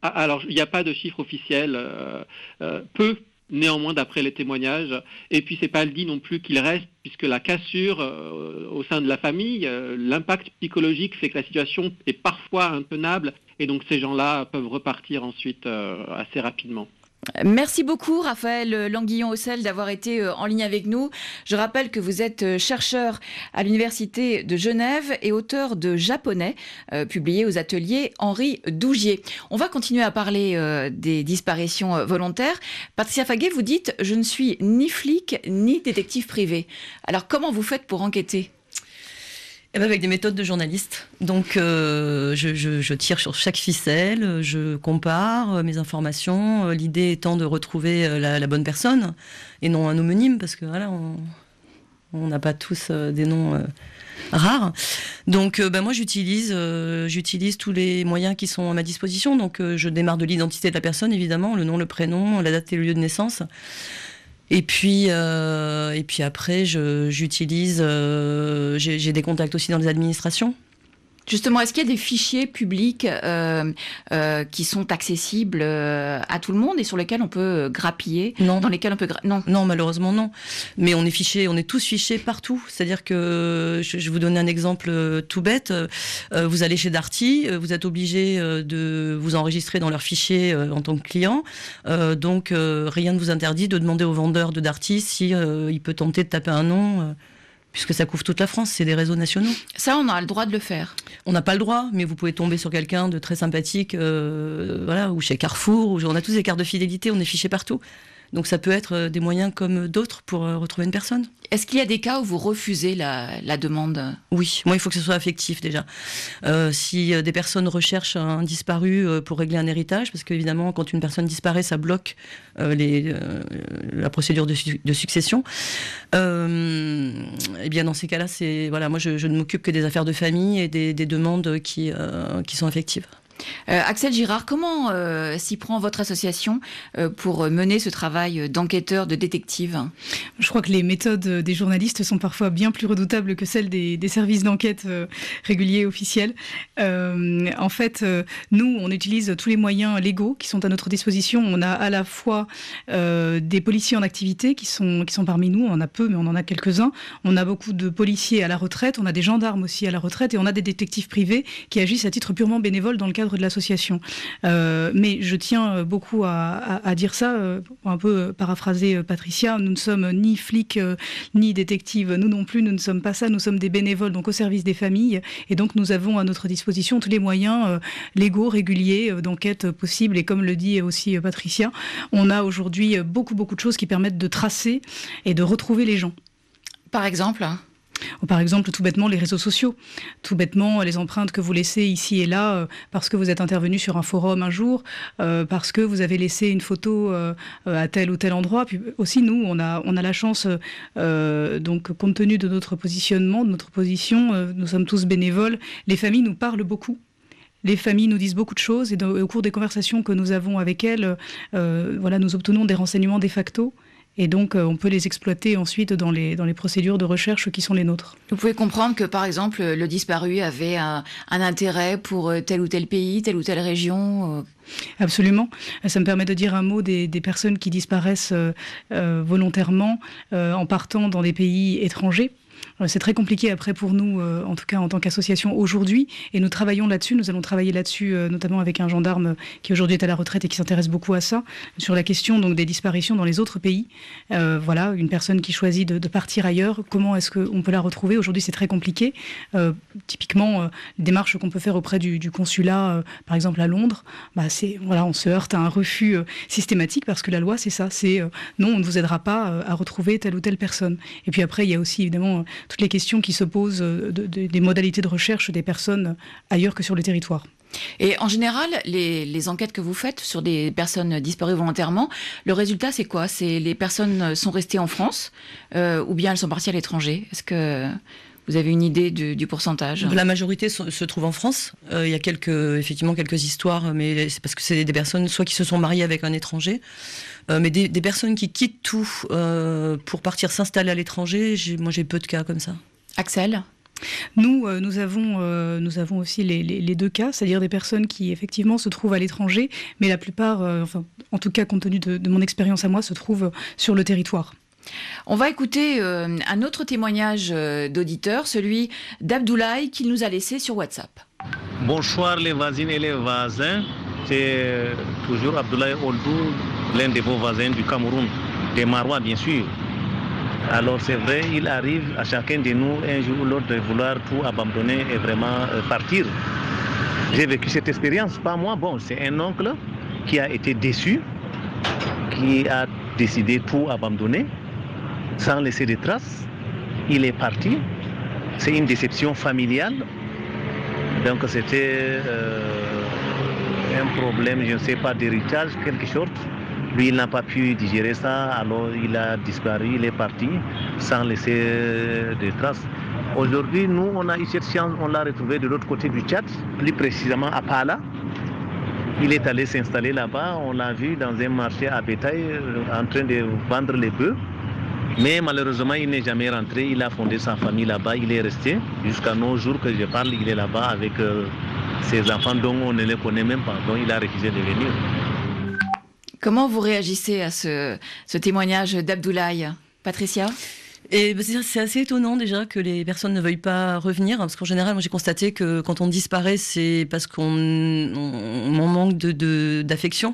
S7: Alors, il n'y a pas de chiffre officiel, euh, euh, peu néanmoins d'après les témoignages. Et puis, c'est pas le dit non plus qu'il reste, puisque la cassure euh, au sein de la famille, l'impact psychologique fait que la situation est parfois intenable, et donc ces gens-là peuvent repartir ensuite assez rapidement.
S1: Merci beaucoup Raphaël Languillon-Hossel d'avoir été euh, en ligne avec nous. Je rappelle que vous êtes euh, chercheur à l'Université de Genève et auteur de Japonais, euh, publié aux ateliers Henri Dougier. On va continuer à parler des disparitions volontaires. Patricia Faguet, vous dites « Je ne suis ni flic ni détective privé ». Alors comment vous faites pour enquêter?
S2: Eh ben, avec des méthodes de journaliste. Donc, euh, je, tire sur chaque ficelle, je compare euh, mes informations. euh, L'idée étant de retrouver la, bonne personne et non un homonyme, parce que voilà, on n'a pas tous des noms rares. Donc, ben, moi, j'utilise, j'utilise tous les moyens qui sont à ma disposition. Donc, je démarre de l'identité de la personne, évidemment, le nom, le prénom, la date et le lieu de naissance. Et puis, euh, et puis après, j'utilise. euh, j'ai des contacts aussi dans les administrations.
S1: Justement, est-ce qu'il y a des fichiers publics euh, euh, qui sont accessibles euh, à tout le monde et sur lesquels on peut grappiller?
S2: Non.
S1: Dans lesquels on peut non.
S2: Non, malheureusement non. Mais on est fiché, on est tous fichés partout. C'est-à-dire que je, je vais vous donner un exemple tout bête. Vous allez chez Darty, vous êtes obligé de vous enregistrer dans leur fichier en tant que client. Donc rien ne vous interdit de demander au vendeur de Darty si il peut tenter de taper un nom. Puisque ça couvre toute la France, c'est des réseaux nationaux.
S1: Ça, on a le droit de le faire.
S2: On n'a pas le droit, mais vous pouvez tomber sur quelqu'un de très sympathique, euh, voilà, ou chez Carrefour, ou on a tous des cartes de fidélité, on est fichés partout. Donc ça peut être euh, des moyens comme d'autres pour euh, retrouver une personne.
S1: Est-ce qu'il y a des cas où vous refusez la, la demande?
S2: Oui, moi il faut que ce soit affectif déjà. Euh, si des personnes recherchent un disparu pour régler un héritage, parce qu'évidemment quand une personne disparaît, ça bloque euh, les, euh, la procédure de, su- de succession. Eh bien dans ces cas-là, c'est voilà, moi je, je ne m'occupe que des affaires de famille et des, des demandes qui, qui sont effectives.
S1: Euh, Axel Girard, comment euh, s'y prend votre association euh, pour mener ce travail d'enquêteur, de détective?
S5: Je crois que les méthodes des journalistes sont parfois bien plus redoutables que celles des, services d'enquête réguliers officiels. En fait, nous, on utilise tous les moyens légaux qui sont à notre disposition. On a à la fois des policiers en activité qui sont, qui sont parmi nous, on en a peu, mais on en a quelques-uns. On a beaucoup de policiers à la retraite, on a des gendarmes aussi à la retraite, et on a des détectives privés qui agissent à titre purement bénévole dans le cadre de l'association. Euh, mais je tiens euh, beaucoup à, dire ça, euh, un peu paraphraser Patricia, nous ne sommes ni flics ni détectives, nous non plus, nous ne sommes pas ça, nous sommes des bénévoles donc au service des familles, et donc nous avons à notre disposition tous les moyens légaux, réguliers d'enquête possibles, et comme le dit aussi Patricia, on a aujourd'hui beaucoup beaucoup de choses qui permettent de tracer et de retrouver les gens.
S1: Par exemple
S5: Ou Par exemple, tout bêtement, les réseaux sociaux. Tout bêtement, les empreintes que vous laissez ici et là euh, parce que vous êtes intervenu sur un forum un jour, euh, parce que vous avez laissé une photo euh, à tel ou tel endroit. Puis aussi, nous, on a, on a la chance, donc compte tenu de notre positionnement, de notre position, nous sommes tous bénévoles. Les familles nous parlent beaucoup. Les familles nous disent beaucoup de choses et au cours des conversations que nous avons avec elles, voilà, nous obtenons des renseignements de facto. Et donc, euh, on peut les exploiter ensuite dans les, dans les procédures de recherche qui sont les nôtres.
S1: Vous pouvez comprendre que, par exemple, le disparu avait un, un intérêt pour euh, tel ou tel pays, telle ou telle région. euh.
S5: Absolument. Ça me permet de dire un mot des, des personnes qui disparaissent euh, volontairement euh, en partant dans des pays étrangers. Euh, C'est très compliqué après pour nous, euh, en tout cas en tant qu'association aujourd'hui, et nous travaillons là-dessus. Nous allons travailler là-dessus, euh, notamment avec un gendarme qui aujourd'hui est à la retraite et qui s'intéresse beaucoup à ça, sur la question donc des disparitions dans les autres pays. Voilà, une personne qui choisit de, partir ailleurs, comment est-ce qu'on peut la retrouver? Aujourd'hui, c'est très compliqué. Typiquement, euh, les démarches qu'on peut faire auprès du, du consulat, par exemple à Londres, bah, c'est voilà, on se heurte à un refus systématique parce que la loi, c'est ça, c'est non, on ne vous aidera pas à retrouver telle ou telle personne. Et puis après, il y a aussi évidemment toutes les questions qui se posent euh, de- de- des modalités de recherche des personnes ailleurs que sur le territoire.
S1: Et en général, les, les enquêtes que vous faites sur des personnes disparues volontairement, le résultat, c'est quoi? C'est les personnes sont restées en France euh, ou bien elles sont parties à l'étranger? Est-ce que vous avez une idée du, du pourcentage
S2: La majorité se, se trouve en France. Euh, Il y a quelques, effectivement quelques histoires, mais c'est parce que c'est des personnes soit qui se sont mariées avec un étranger, euh, mais des, des personnes qui quittent tout euh, pour partir s'installer à l'étranger. Moi, j'ai peu de cas comme ça.
S1: Axel
S5: Nous, euh, nous, avons, euh, nous avons aussi les, les- les deux cas, c'est-à-dire des personnes qui effectivement se trouvent à l'étranger, mais la plupart, euh, enfin, en tout cas compte tenu de, de mon expérience à moi, se trouvent sur le territoire.
S1: On va écouter euh, un autre témoignage euh, d'auditeur, celui d'Abdoulaye qu'il nous a laissé sur WhatsApp.
S8: Bonsoir les voisines et les voisins. C'est toujours Abdoulaye Oldou, l'un de vos voisins du Cameroun, des Marois bien sûr. Alors c'est vrai, il arrive à chacun de nous un jour ou l'autre de vouloir tout abandonner et vraiment euh, partir. J'ai vécu cette expérience, pas moi, bon, c'est un oncle qui a été déçu, qui a décidé tout abandonner sans laisser de traces. Il est parti. C'est une déception familiale. Donc c'était euh, un problème, je ne sais pas, d'héritage, quelque chose. Lui, il n'a pas pu digérer ça, alors il a disparu, il est parti sans laisser de traces. Aujourd'hui, nous, on a eu cette chance, on l'a retrouvé de l'autre côté du Tchad, plus précisément à Pala. Il est allé s'installer là-bas, on l'a vu dans un marché à bétail euh, en train de vendre les bœufs. Mais malheureusement, il n'est jamais rentré. Il a fondé sa famille là-bas. Il est resté jusqu'à nos jours que je parle. Il est là-bas avec euh, ses enfants dont on ne les connaît même pas. Donc il a refusé de venir.
S1: Comment vous réagissez à ce, ce témoignage d'Abdoulaye? Patricia?
S2: Et ben, c'est assez étonnant déjà que les personnes ne veuillent pas revenir, parce qu'en général, moi j'ai constaté que quand on disparaît, c'est parce qu'on on, on manque de- de- d'affection,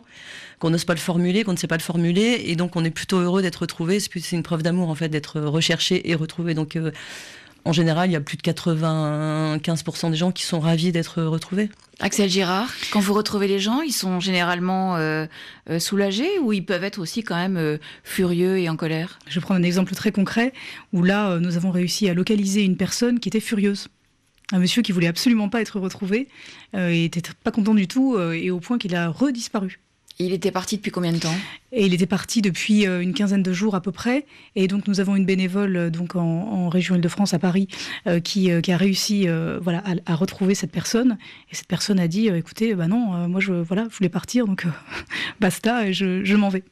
S2: qu'on n'ose pas le formuler, qu'on ne sait pas le formuler, et donc on est plutôt heureux d'être retrouvé. C'est une preuve d'amour en fait d'être recherché et retrouvé. Donc euh, en général, il y a plus de 95% des gens qui sont ravis d'être retrouvés.
S1: Axel Girard, quand vous retrouvez les gens, ils sont généralement euh, euh, soulagés ou ils peuvent être aussi quand même euh, furieux et en colère?
S5: Je prends un exemple très concret où là, nous avons réussi à localiser une personne qui était furieuse. Un monsieur qui voulait absolument pas être retrouvé euh, et était pas content du tout euh, et au point qu'il a redisparu.
S1: Il était parti depuis combien de temps?
S5: Et il était parti depuis euh, une quinzaine de jours à peu près. Et donc nous avons une bénévole euh, donc en, en région Île-de-France à Paris euh, qui, euh, qui a réussi euh, voilà à, à retrouver cette personne. Et cette personne a dit écoutez bah non moi je voilà je voulais partir donc basta et je, je m'en vais.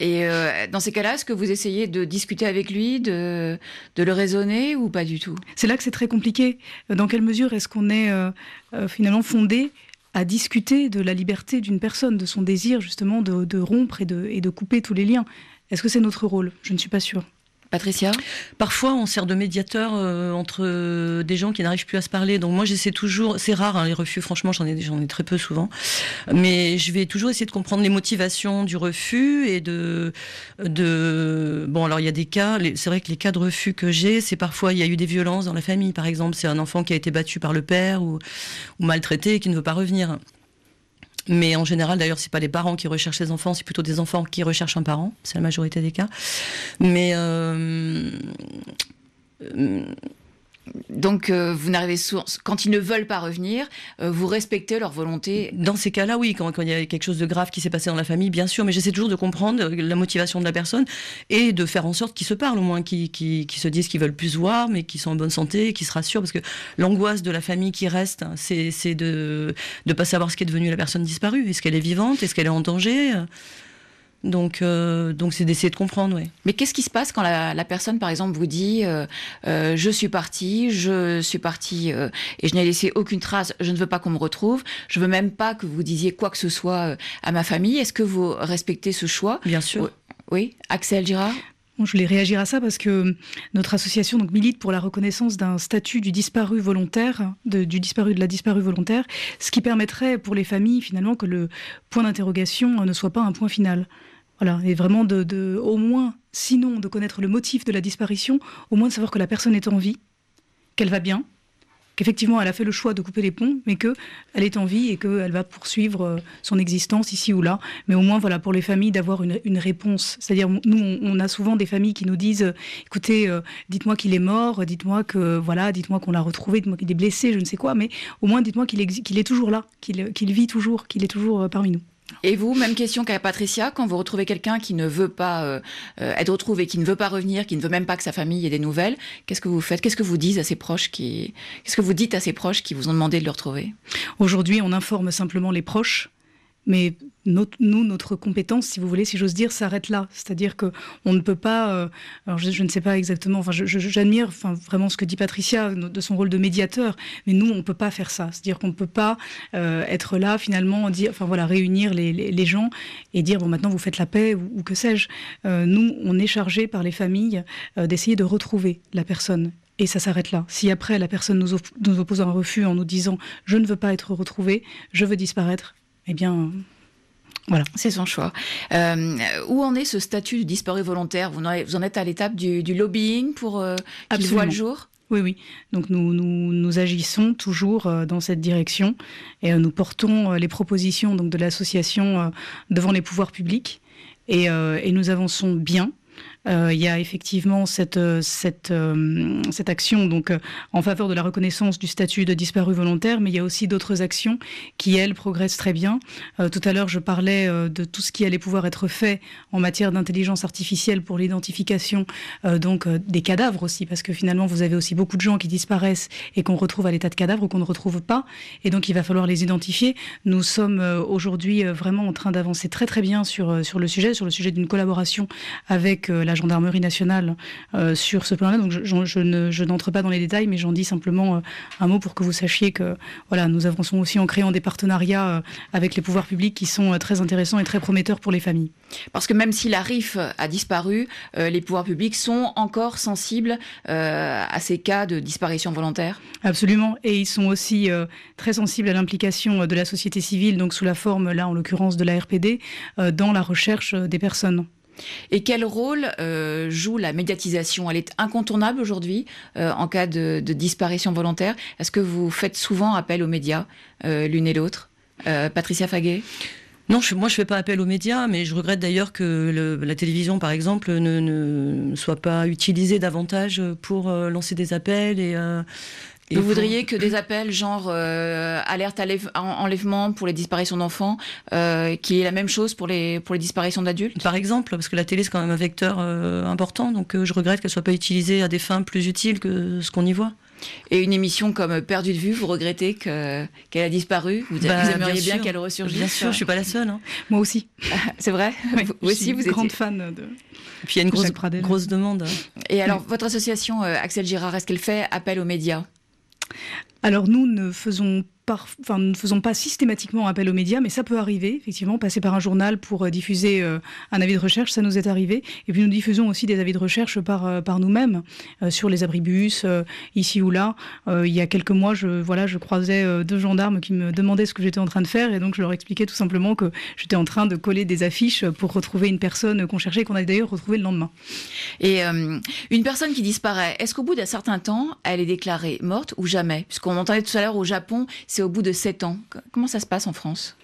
S1: Et euh, dans ces cas-là, est-ce que vous essayez de discuter avec lui, de, de le raisonner ou pas du tout?
S5: C'est là que c'est très compliqué. Dans quelle mesure est-ce qu'on est euh, euh, finalement fondé à discuter de la liberté d'une personne, de son désir justement de, rompre et de, et de couper tous les liens Est-ce que c'est notre rôle? Je ne suis pas sûre.
S1: Patricia?
S2: Parfois, on sert de médiateur euh, entre des gens qui n'arrivent plus à se parler. Donc moi, j'essaie toujours. C'est rare hein, les refus. Franchement, j'en ai, très peu souvent. Mais je vais toujours essayer de comprendre les motivations du refus et de. Bon, alors il y a des cas. C'est vrai que les cas de refus que j'ai, c'est parfois il y a eu des violences dans la famille. Par exemple, c'est un enfant qui a été battu par le père ou, ou maltraité et qui ne veut pas revenir. Mais en général, d'ailleurs, c'est pas les parents qui recherchent les enfants, c'est plutôt des enfants qui recherchent un parent. C'est la majorité des cas. Mais euh,
S1: Donc, euh, vous n'arrivez quand ils ne veulent pas revenir, euh, vous respectez leur volonté.
S2: Dans ces cas-là, oui, quand, il y a quelque chose de grave qui s'est passé dans la famille, bien sûr, mais j'essaie toujours de comprendre euh, la motivation de la personne et de faire en sorte qu'ils se parlent au moins, qu'ils se disent qu'ils veulent plus se voir, mais qu'ils sont en bonne santé, qu'ils se rassurent, parce que l'angoisse de la famille qui reste, hein, c'est c'est de ne pas savoir ce qu'est devenue la personne disparue. Est-ce qu'elle est vivante? Est-ce qu'elle est en danger? Donc, euh, donc c'est d'essayer de comprendre, oui.
S1: Mais qu'est-ce qui se passe quand la, la personne, par exemple, vous dit euh, euh, Je suis partie, je suis partie et je n'ai laissé aucune trace, je ne veux pas qu'on me retrouve, je veux même pas que vous disiez quoi que ce soit à ma famille. Est-ce que vous respectez ce choix?
S2: Bien sûr.
S1: Oui, Axel Girard?
S5: Je voulais réagir à ça parce que notre association milite pour la reconnaissance d'un statut du disparu volontaire, de- du disparu de la disparue volontaire, ce qui permettrait pour les familles finalement que le point d'interrogation ne soit pas un point final. Voilà, et vraiment de- au moins, sinon de connaître le motif de la disparition, au moins de savoir que la personne est en vie, qu'elle va bien, qu'effectivement elle a fait le choix de couper les ponts, mais que elle est en vie et qu'elle va poursuivre euh, son existence ici ou là. Mais au moins, voilà, pour les familles, d'avoir une, réponse. C'est-à-dire, nous, on, a souvent des familles qui nous disent, écoutez, euh, dites-moi qu'il est mort, dites-moi que voilà, dites-moi qu'on l'a retrouvé, dites-moi qu'il est blessé, je ne sais quoi, mais au moins dites-moi qu'il est toujours là, qu'il qu'il vit toujours, qu'il est toujours euh, parmi nous.
S1: Et vous, même question qu'à Patricia, quand vous retrouvez quelqu'un qui ne veut pas euh, euh, être retrouvé, qui ne veut pas revenir, qui ne veut même pas que sa famille ait des nouvelles, qu'est-ce que vous faites? Qu'est-ce que vous dites à ses proches qui, qu'est-ce que vous dites à ses proches qui vous ont demandé de le retrouver?
S5: Aujourd'hui, on informe simplement les proches, mais notre- nous, notre compétence, si vous voulez, si j'ose dire, s'arrête là. C'est-à-dire que on ne peut pas. euh, alors, je, ne sais pas exactement. Enfin, j'admire, enfin, vraiment ce que dit Patricia de son rôle de médiateur, mais nous, on ne peut pas faire ça. C'est-à-dire qu'on ne peut pas euh, être là, finalement, dire, enfin voilà, réunir les, les- gens et dire bon, maintenant vous faites la paix ou, que sais-je. Euh, nous, on est chargé par les familles d'essayer de retrouver la personne. Et ça s'arrête là. Si après la personne nous, nous oppose un refus en nous disant je ne veux pas être retrouvé, je veux disparaître, eh bien, voilà.
S1: C'est son choix. Euh, où en est ce statut de disparu volontaire? Vous en, êtes- à l'étape du, du lobbying pour euh, qu'il voit le jour?
S5: Oui, oui. Donc nous, nous, nous agissons toujours euh, dans cette direction et euh, nous portons euh, les propositions donc, de l'association devant les pouvoirs publics et, et nous avançons bien. Euh, il y a effectivement cette, euh, euh, cette action donc, en faveur de la reconnaissance du statut de disparu volontaire, mais il y a aussi d'autres actions qui, elles, progressent très bien. Tout à l'heure, je parlais de tout ce qui allait pouvoir être fait en matière d'intelligence artificielle pour l'identification donc des cadavres aussi, parce que finalement, vous avez aussi beaucoup de gens qui disparaissent et qu'on retrouve à l'état de cadavre ou qu'on ne retrouve pas, et donc il va falloir les identifier. Nous sommes aujourd'hui vraiment en train d'avancer très très bien sur, sur le sujet, sur le sujet d'une collaboration avec la gendarmerie nationale euh, sur ce plan-là. Donc je, je- je ne- je n'entre pas dans les détails, mais j'en dis simplement euh, un mot pour que vous sachiez que voilà, nous avançons aussi en créant des partenariats euh, avec les pouvoirs publics qui sont très intéressants et très prometteurs pour les familles.
S1: Parce que même si la RIF a disparu, les pouvoirs publics sont encore sensibles à ces cas de disparition volontaire?
S5: Absolument. Et ils sont aussi très sensibles à l'implication de la société civile, donc sous la forme, là, en l'occurrence, de la RPD, dans la recherche des personnes.
S1: Et quel rôle euh, joue la médiatisation? Elle est incontournable aujourd'hui euh, en cas de, disparition volontaire. Est-ce que vous faites souvent appel aux médias, euh, l'une et l'autre? Patricia Faguet?
S2: Non, je, moi je fais pas appel aux médias, mais je regrette d'ailleurs que la télévision, par exemple, ne, ne soit pas utilisée davantage pour lancer des appels et. Et
S1: Vous voudriez que des appels genre euh, alerte enlève- en- enlèvement pour les disparitions d'enfants, euh, qu'il y ait la même chose pour les, pour les disparitions d'adultes?
S2: Par exemple, parce que la télé c'est quand même un vecteur euh, important, donc euh, je regrette qu'elle soit pas utilisée à des fins plus utiles que ce qu'on y voit.
S1: Et une émission comme Perdu de vue, vous regrettez que- qu'elle a disparu? Vous,
S2: Bah,
S1: vous aimeriez bien, qu'elle ressurgisse?
S2: Bien sûr, je suis pas la seule. hein.
S5: Moi aussi.
S1: C'est vrai?
S5: Oui,
S1: Vous
S5: je
S1: aussi,
S5: suis
S1: vous
S5: une grande fan de.
S2: Et puis il y a une grosse, grosse demande.
S1: Et alors, votre association, euh, Axel Girard, est-ce qu'elle fait appel aux médias?
S5: Alors nous ne faisons par- enfin, nous ne faisons pas systématiquement appel aux médias, mais ça peut arriver, effectivement, passer par un journal pour euh, diffuser euh, un avis de recherche, ça nous est arrivé. Et puis nous diffusons aussi des avis de recherche par, euh, nous-mêmes, sur les abribus, ici ou là. Il y a quelques mois, je, croisais deux gendarmes qui me demandaient ce que j'étais en train de faire, et donc je leur expliquais tout simplement que j'étais en train de coller des affiches pour retrouver une personne qu'on cherchait, qu'on a d'ailleurs retrouvée le lendemain.
S1: Et une personne qui disparaît, est-ce qu'au bout d'un certain temps, elle est déclarée morte ou jamais? Puisqu'on entendait tout à l'heure au Japon, au bout de 7 ans. Comment ça se passe en France?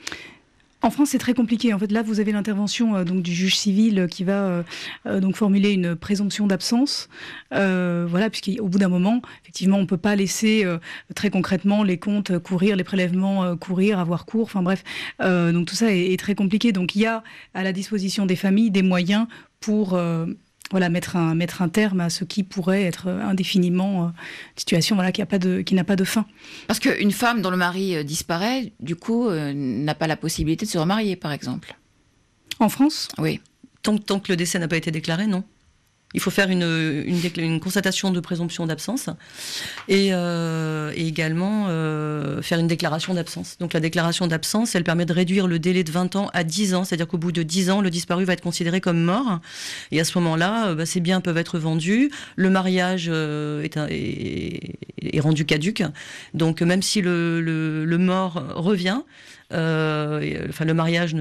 S5: En France, c'est très compliqué. En fait, là, vous avez l'intervention euh, donc du juge civil euh, qui va euh, donc formuler une présomption d'absence. Voilà, puisqu'au bout d'un moment, effectivement, on peut pas laisser très concrètement les comptes courir, les prélèvements courir, avoir cours. Enfin bref, donc tout ça est, est très compliqué. Donc il y a à la disposition des familles des moyens pour voilà, mettre un, mettre un terme à ce qui pourrait être indéfiniment euh, une situation voilà, qui n'a pas, de- qui n'a pas de fin.
S1: Parce qu'une femme dont le mari euh, disparaît, du coup, euh, n'a pas la possibilité de se remarier, par exemple.
S5: En France?
S1: Oui.
S2: Tant, tant que le décès n'a pas été déclaré, non. Il faut faire une, constatation de présomption d'absence et, euh, également euh, faire une déclaration d'absence. Donc la déclaration d'absence, elle permet de réduire le délai de 20 ans à 10 ans, c'est-à-dire qu'au bout de 10 ans, le disparu va être considéré comme mort. Et à ce moment-là, euh, bah, ces biens peuvent être vendus, le mariage est, rendu caduque. Donc même si le, mort revient, le mariage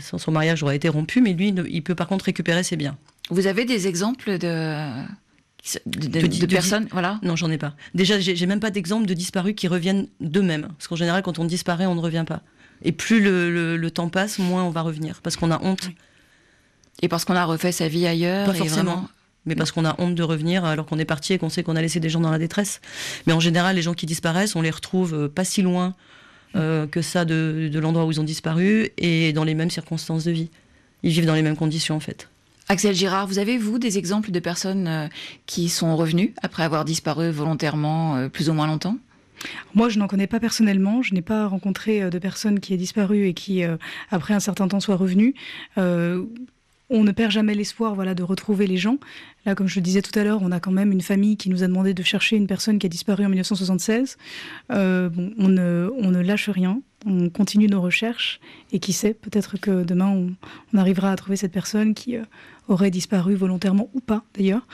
S2: son, mariage aurait été rompu, mais lui, il peut par contre récupérer ses biens.
S1: Vous avez des exemples de, de, de-
S2: De-
S1: de
S2: de-
S1: personnes voilà.
S2: Non, j'en ai pas. Déjà, j'ai même pas d'exemple de disparus qui reviennent d'eux-mêmes. Parce qu'en général, quand on disparaît, on ne revient pas. Et plus le, le- le temps passe, moins on va revenir. Parce qu'on a honte.
S1: Et parce qu'on a refait sa vie ailleurs
S2: Pas forcément.
S1: vraiment-
S2: Mais parce qu'on a honte de revenir alors qu'on est parti et qu'on sait qu'on a laissé des gens dans la détresse. Mais en général, les gens qui disparaissent, on les retrouve euh, pas si loin euh, que ça de, de l'endroit où ils ont disparu et dans les mêmes circonstances de vie. Ils vivent dans les mêmes conditions en fait.
S1: Axel Girard, vous avez, vous, des exemples de personnes euh, qui sont revenues après avoir disparu volontairement euh, plus ou moins longtemps?
S5: Moi, je n'en connais pas personnellement. Je n'ai pas rencontré euh, de personne qui est disparue et qui, après un certain temps, soit revenue. On ne perd jamais l'espoir voilà, de retrouver les gens. Là, comme je le disais tout à l'heure, on a quand même une famille qui nous a demandé de chercher une personne qui a disparu en 1976. Euh, bon, on ne lâche rien, on continue nos recherches et qui sait, peut-être que demain, on, arrivera à trouver cette personne qui euh, aurait disparu volontairement ou pas d'ailleurs.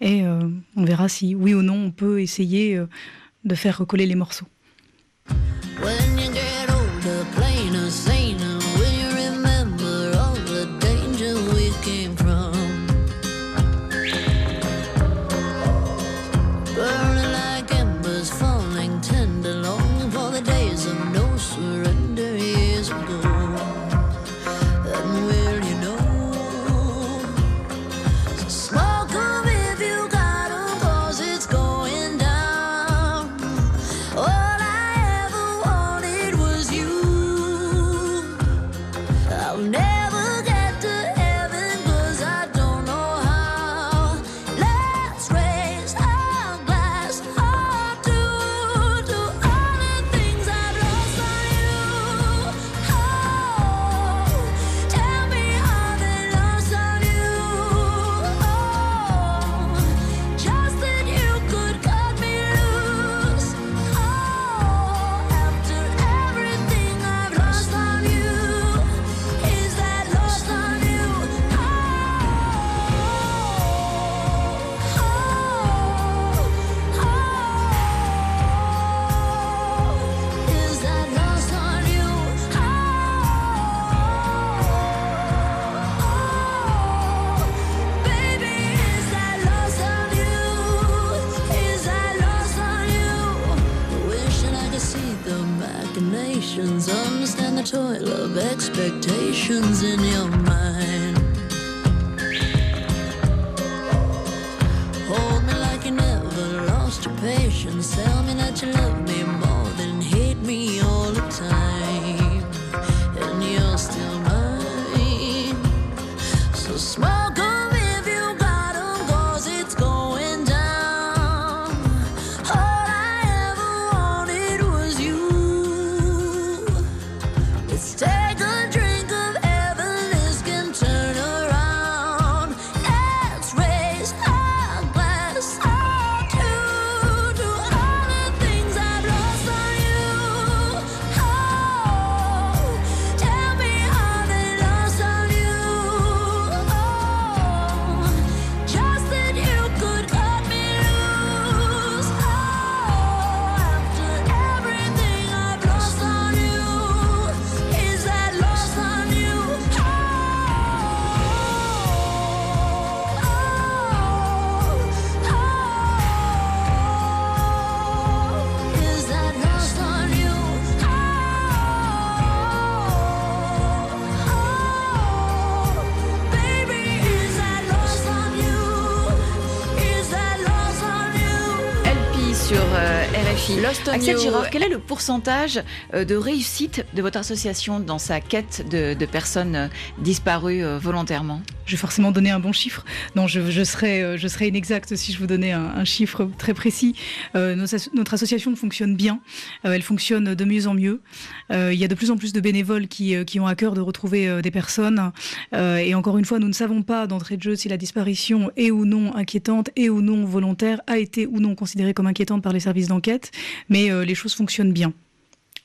S5: Et euh, on verra si, oui ou non, on peut essayer euh, de faire recoller les morceaux.
S1: RFI.
S2: Lost on
S1: Axel. Girard, quel est le pourcentage euh, de réussite de votre association dans sa quête de, de personnes euh, disparues euh, volontairement?
S5: Je vais forcément donner un bon chiffre. Non, je, je serais, je serais inexacte si je vous donnais un, un chiffre très précis. Euh, notre association fonctionne bien. Euh, elle fonctionne de mieux en mieux. Euh, il y a de plus en plus de bénévoles qui, qui ont à cœur de retrouver des personnes. Euh, et encore une fois, nous ne savons pas d'entrée de jeu si la disparition est ou non inquiétante, est ou non volontaire, a été ou non considérée comme inquiétante par les services d'enquête. Mais euh, les choses fonctionnent bien.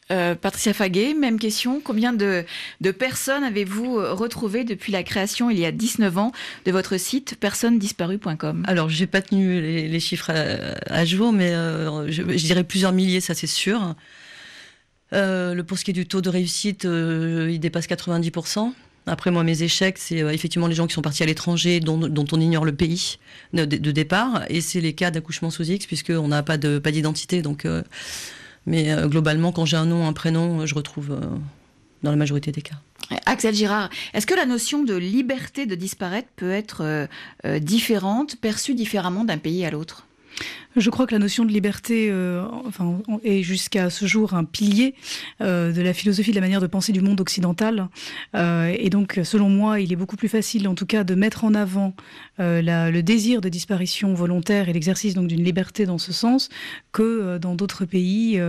S1: Euh, Patricia Faguet, même question. Combien de, de personnes avez-vous euh, retrouvé depuis la création il y a 19 ans de votre site personnesdisparues.com
S2: Alors, j'ai pas tenu les, les chiffres à, à jour, mais euh, je, je dirais plusieurs milliers, ça c'est sûr. Euh, le, pour ce qui est du taux de réussite, euh, il dépasse 90%. Après, moi, mes échecs, c'est euh, effectivement les gens qui sont partis à l'étranger, dont, on ignore le pays de, départ, et c'est les cas d'accouchement sous X, puisqu'on n'a pas de pas d'identité. Euh, mais euh, globalement, quand j'ai un nom, un prénom, je retrouve dans la majorité des cas.
S1: Axel Girard, est-ce que la notion de liberté de disparaître peut être différente, perçue différemment d'un pays à l'autre?
S5: Je crois que la notion de liberté euh, est jusqu'à ce jour un pilier euh, de la philosophie, de la manière de penser du monde occidental. Euh, et donc, selon moi, il est beaucoup plus facile, en tout cas, de mettre en avant le désir de disparition volontaire et l'exercice donc d'une liberté dans ce sens que dans d'autres pays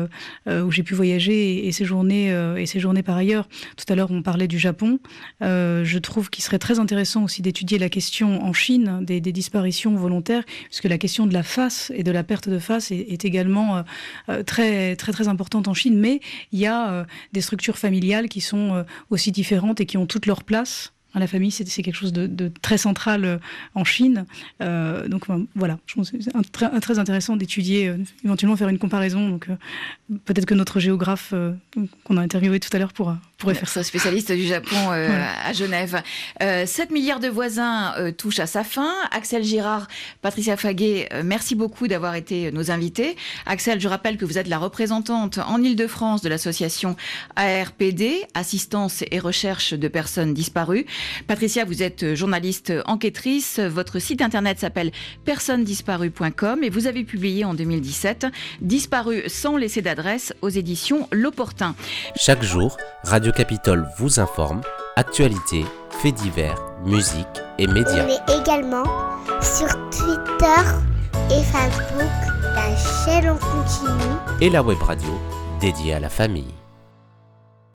S5: où j'ai pu voyager et, séjourner et séjourner par ailleurs. Tout à l'heure, on parlait du Japon. Je trouve qu'il serait très intéressant aussi d'étudier la question en Chine des, des disparitions volontaires, puisque la question de la face et de la perte de face est, également euh, euh, très très importante en Chine. Mais il y a euh, des structures familiales qui sont aussi différentes et qui ont toute leur place. La famille, c'est quelque chose de, de très central euh, en Chine. Euh, donc voilà, je pense que c'est un- très, un- très intéressant d'étudier, euh, éventuellement faire une comparaison. Donc euh, peut-être que notre géographe qu'on a interviewé tout à l'heure pourra, pourrait faire ça.
S1: Spécialiste du Japon
S5: Voilà.
S1: à Genève. Euh, 7 milliards de voisins touchent à sa fin. Axel Girard, Patricia Faguet, merci beaucoup d'avoir été nos invités. Axel, je rappelle que vous êtes la représentante en Ile-de-France de l'association ARPD, Assistance et Recherche de personnes disparues. Patricia, vous êtes journaliste enquêtrice. Votre site internet s'appelle personnesdisparues.com et vous avez publié en 2017 Disparu sans laisser d'adresse aux éditions L'Opportun.
S9: Chaque jour, Radio Capitole vous informe, actualités, faits divers, musique et médias.
S10: On est également sur Twitter et Facebook, la chaîne en continu.
S9: Et la web radio dédiée à la famille.